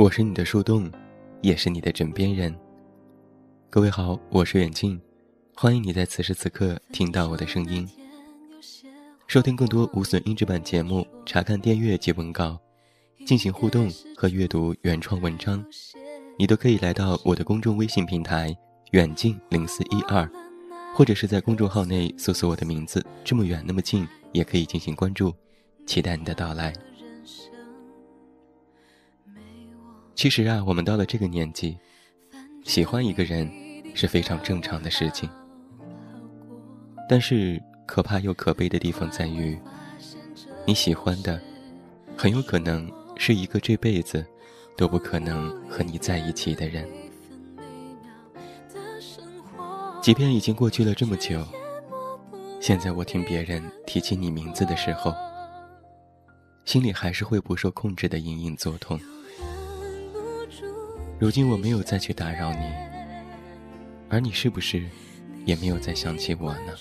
我是你的树洞，也是你的枕边人。各位好，我是远近，欢迎你在此时此刻听到我的声音。收听更多无损音质版节目，查看电阅及文稿，进行互动和阅读原创文章，你都可以来到我的公众微信平台远近零四一二，或者是在公众号内搜索我的名字，这么远那么近，也可以进行关注，期待你的到来。其实啊，我们到了这个年纪，喜欢一个人是非常正常的事情。但是可怕又可悲的地方在于，你喜欢的，很有可能是一个这辈子都不可能和你在一起的人。即便已经过去了这么久，现在我听别人提起你名字的时候，心里还是会不受控制的隐隐作痛。如今我没有再去打扰你，而你是不是也没有再想起我呢？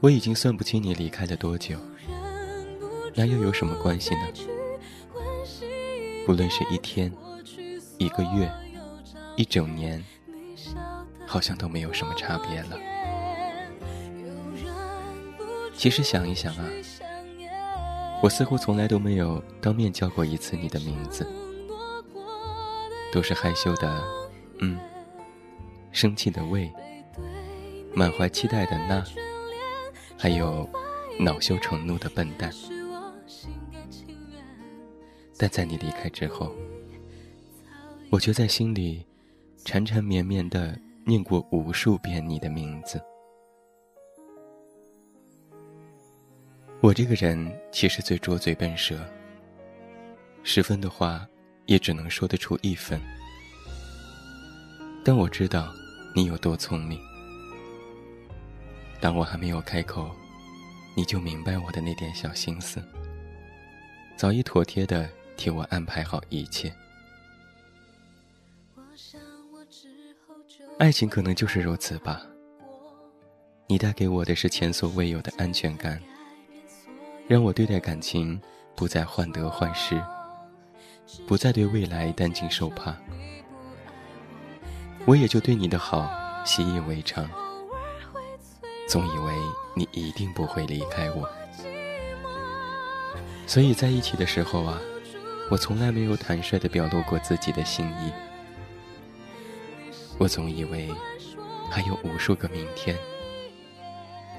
我已经算不清你离开了多久，那又有什么关系呢？不论是一天、一个月、一整年，好像都没有什么差别了。其实想一想啊。我似乎从来都没有当面叫过一次你的名字，都是害羞的，嗯，生气的喂，满怀期待的那，还有恼羞成怒的笨蛋。但在你离开之后，我却在心里缠缠绵绵的念过无数遍你的名字。我这个人其实最拙嘴笨舌，十分的话也只能说得出一分。但我知道你有多聪明。当我还没有开口，你就明白我的那点小心思，早已妥帖的替我安排好一切。爱情可能就是如此吧。你带给我的是前所未有的安全感。让我对待感情不再患得患失，不再对未来担惊受怕，我也就对你的好习以为常，总以为你一定不会离开我。所以在一起的时候啊，我从来没有坦率地表露过自己的心意。我总以为还有无数个明天，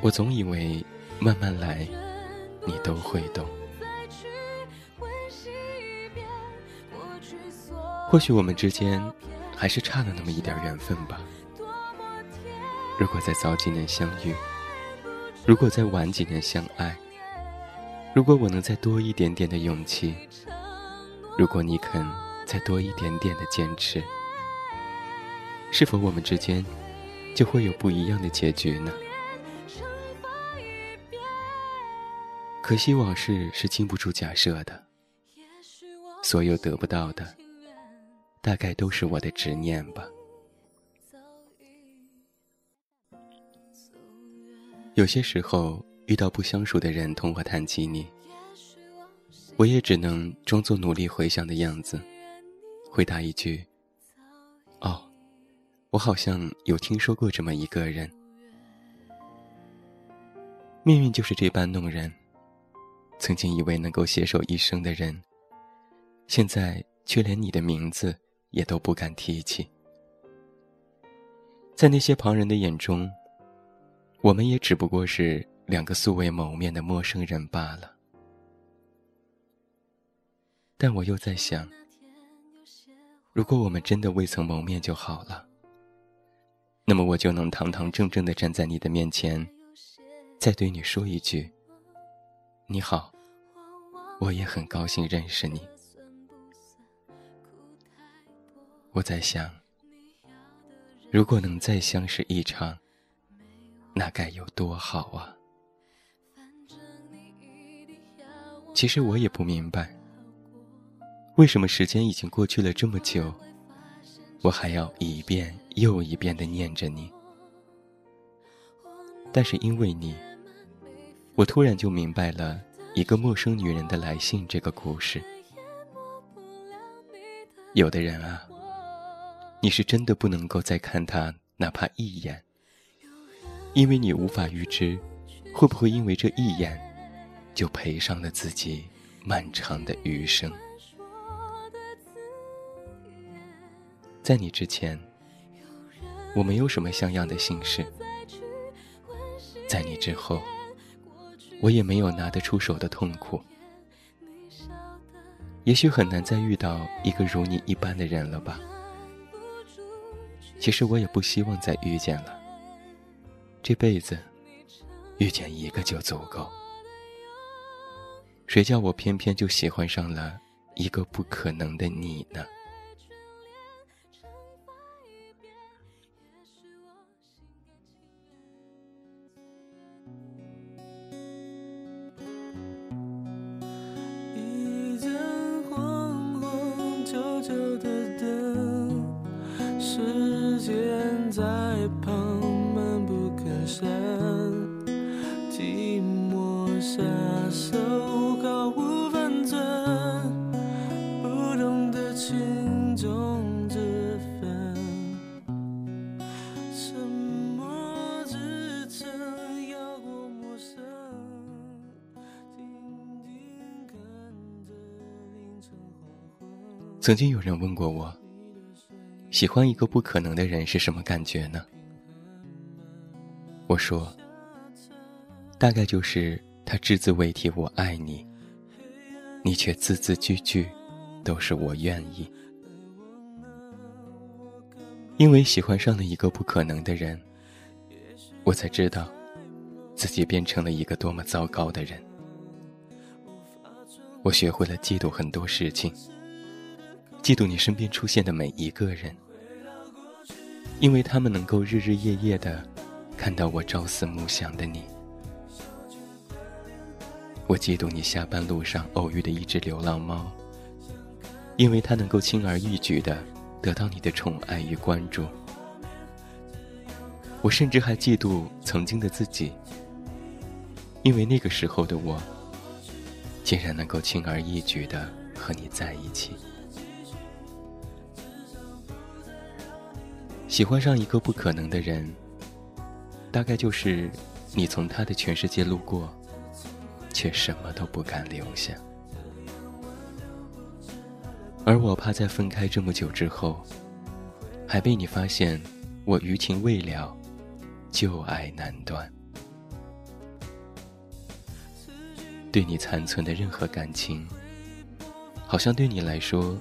我总以为慢慢来。你都会懂。或许我们之间还是差了那么一点缘分吧。如果再早几年相遇，如果再晚几年相爱，如果我能再多一点点的勇气，如果你肯再多一点点的坚持，是否我们之间就会有不一样的结局呢？可惜往事是经不住假设的，所有得不到的，大概都是我的执念吧。有些时候遇到不相熟的人同我谈起你，我也只能装作努力回想的样子，回答一句：“哦，我好像有听说过这么一个人。”命运就是这般弄人。曾经以为能够携手一生的人，现在却连你的名字也都不敢提起。在那些旁人的眼中，我们也只不过是两个素未谋面的陌生人罢了。但我又在想，如果我们真的未曾谋面就好了，那么我就能堂堂正正的站在你的面前，再对你说一句。你好，我也很高兴认识你。我在想，如果能再相识一场，那该有多好啊！其实我也不明白，为什么时间已经过去了这么久，我还要一遍又一遍的念着你。但是因为你。我突然就明白了一个陌生女人的来信这个故事。有的人啊，你是真的不能够再看他哪怕一眼，因为你无法预知，会不会因为这一眼，就赔上了自己漫长的余生。在你之前，我没有什么像样的心事；在你之后，我也没有拿得出手的痛苦。也许很难再遇到一个如你一般的人了吧？其实我也不希望再遇见了。这辈子，遇见一个就足够。谁叫我偏偏就喜欢上了一个不可能的你呢？久的等时间在旁闷不吭声。曾经有人问过我，喜欢一个不可能的人是什么感觉呢？我说，大概就是他只字未提“我爱你”，你却字字句句都是“我愿意”。因为喜欢上了一个不可能的人，我才知道，自己变成了一个多么糟糕的人。我学会了嫉妒很多事情。嫉妒你身边出现的每一个人，因为他们能够日日夜夜的看到我朝思暮想的你。我嫉妒你下班路上偶遇的一只流浪猫，因为它能够轻而易举的得到你的宠爱与关注。我甚至还嫉妒曾经的自己，因为那个时候的我，竟然能够轻而易举的和你在一起。喜欢上一个不可能的人，大概就是你从他的全世界路过，却什么都不敢留下。而我怕在分开这么久之后，还被你发现我余情未了，旧爱难断。对你残存的任何感情，好像对你来说，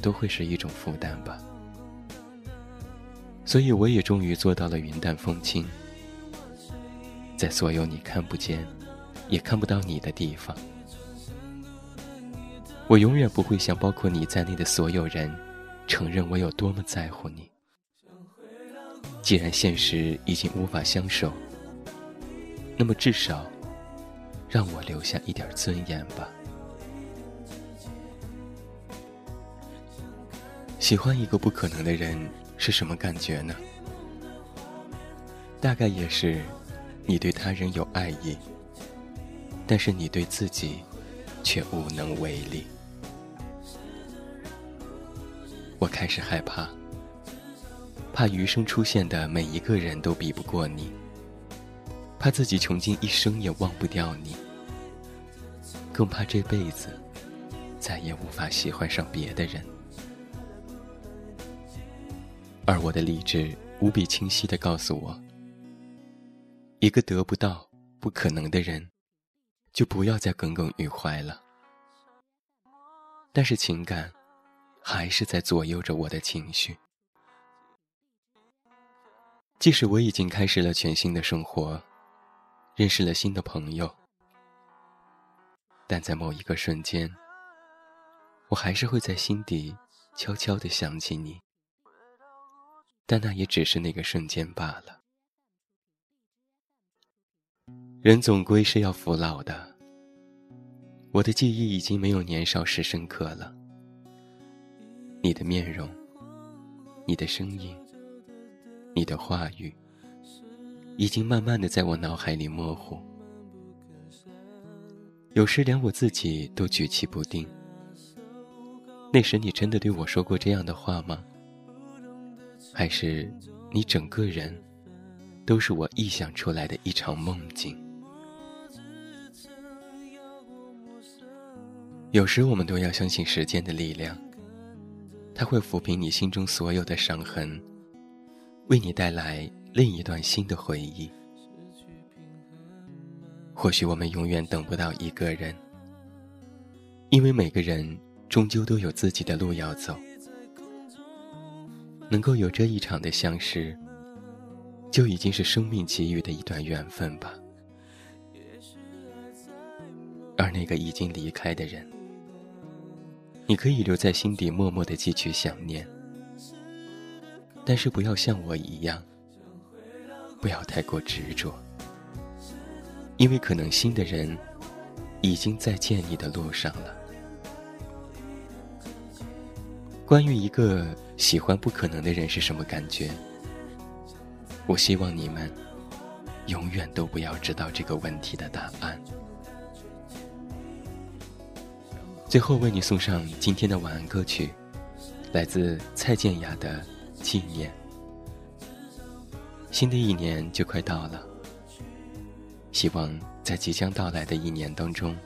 都会是一种负担吧。所以，我也终于做到了云淡风轻，在所有你看不见、也看不到你的地方，我永远不会向包括你在内的所有人承认我有多么在乎你。既然现实已经无法相守，那么至少让我留下一点尊严吧。喜欢一个不可能的人。是什么感觉呢？大概也是，你对他人有爱意，但是你对自己却无能为力。我开始害怕，怕余生出现的每一个人都比不过你，怕自己穷尽一生也忘不掉你，更怕这辈子再也无法喜欢上别的人。而我的理智无比清晰地告诉我：一个得不到、不可能的人，就不要再耿耿于怀了。但是情感，还是在左右着我的情绪。即使我已经开始了全新的生活，认识了新的朋友，但在某一个瞬间，我还是会在心底悄悄地想起你。但那也只是那个瞬间罢了。人总归是要服老的。我的记忆已经没有年少时深刻了。你的面容，你的声音，你的话语，已经慢慢的在我脑海里模糊。有时连我自己都举棋不定。那时你真的对我说过这样的话吗？还是你整个人都是我臆想出来的一场梦境？有时我们都要相信时间的力量，它会抚平你心中所有的伤痕，为你带来另一段新的回忆。或许我们永远等不到一个人，因为每个人终究都有自己的路要走。能够有这一场的相识，就已经是生命给予的一段缘分吧。而那个已经离开的人，你可以留在心底默默的汲取想念，但是不要像我一样，不要太过执着。因为可能新的人已经在见你的路上了。关于一个喜欢不可能的人是什么感觉？我希望你们永远都不要知道这个问题的答案。最后为你送上今天的晚安歌曲，来自蔡健雅的《纪念》。新的一年就快到了。希望在即将到来的一年当中，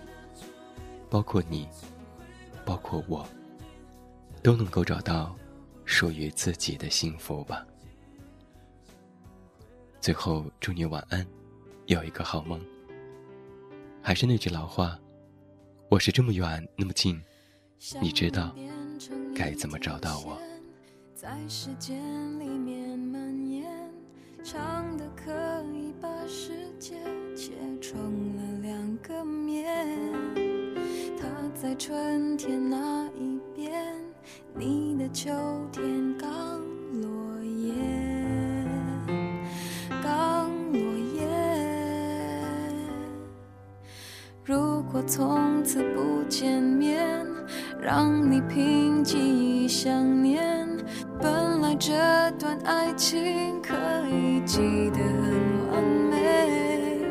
包括你，包括我，都能够找到属于自己的幸福吧。最后，祝你晚安，有一个好梦。还是那句老话，我是这么远那么近，你知道该怎么找到我。时间里面蔓延，长的可以把世界。切成了两个面，他在春天那一，你的秋天刚落叶，刚落叶。如果从此不见面，让你凭记忆想念，本来这段爱情可以记得很完美。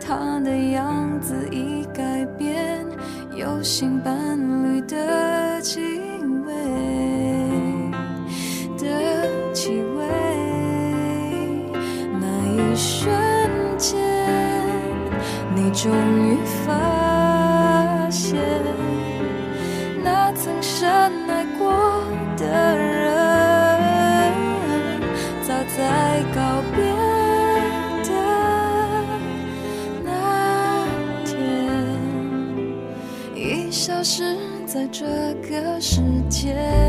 他的样子已改变，有新伴终于发现，那曾深爱过的人，早在告别的那天，已。消失在这个世界。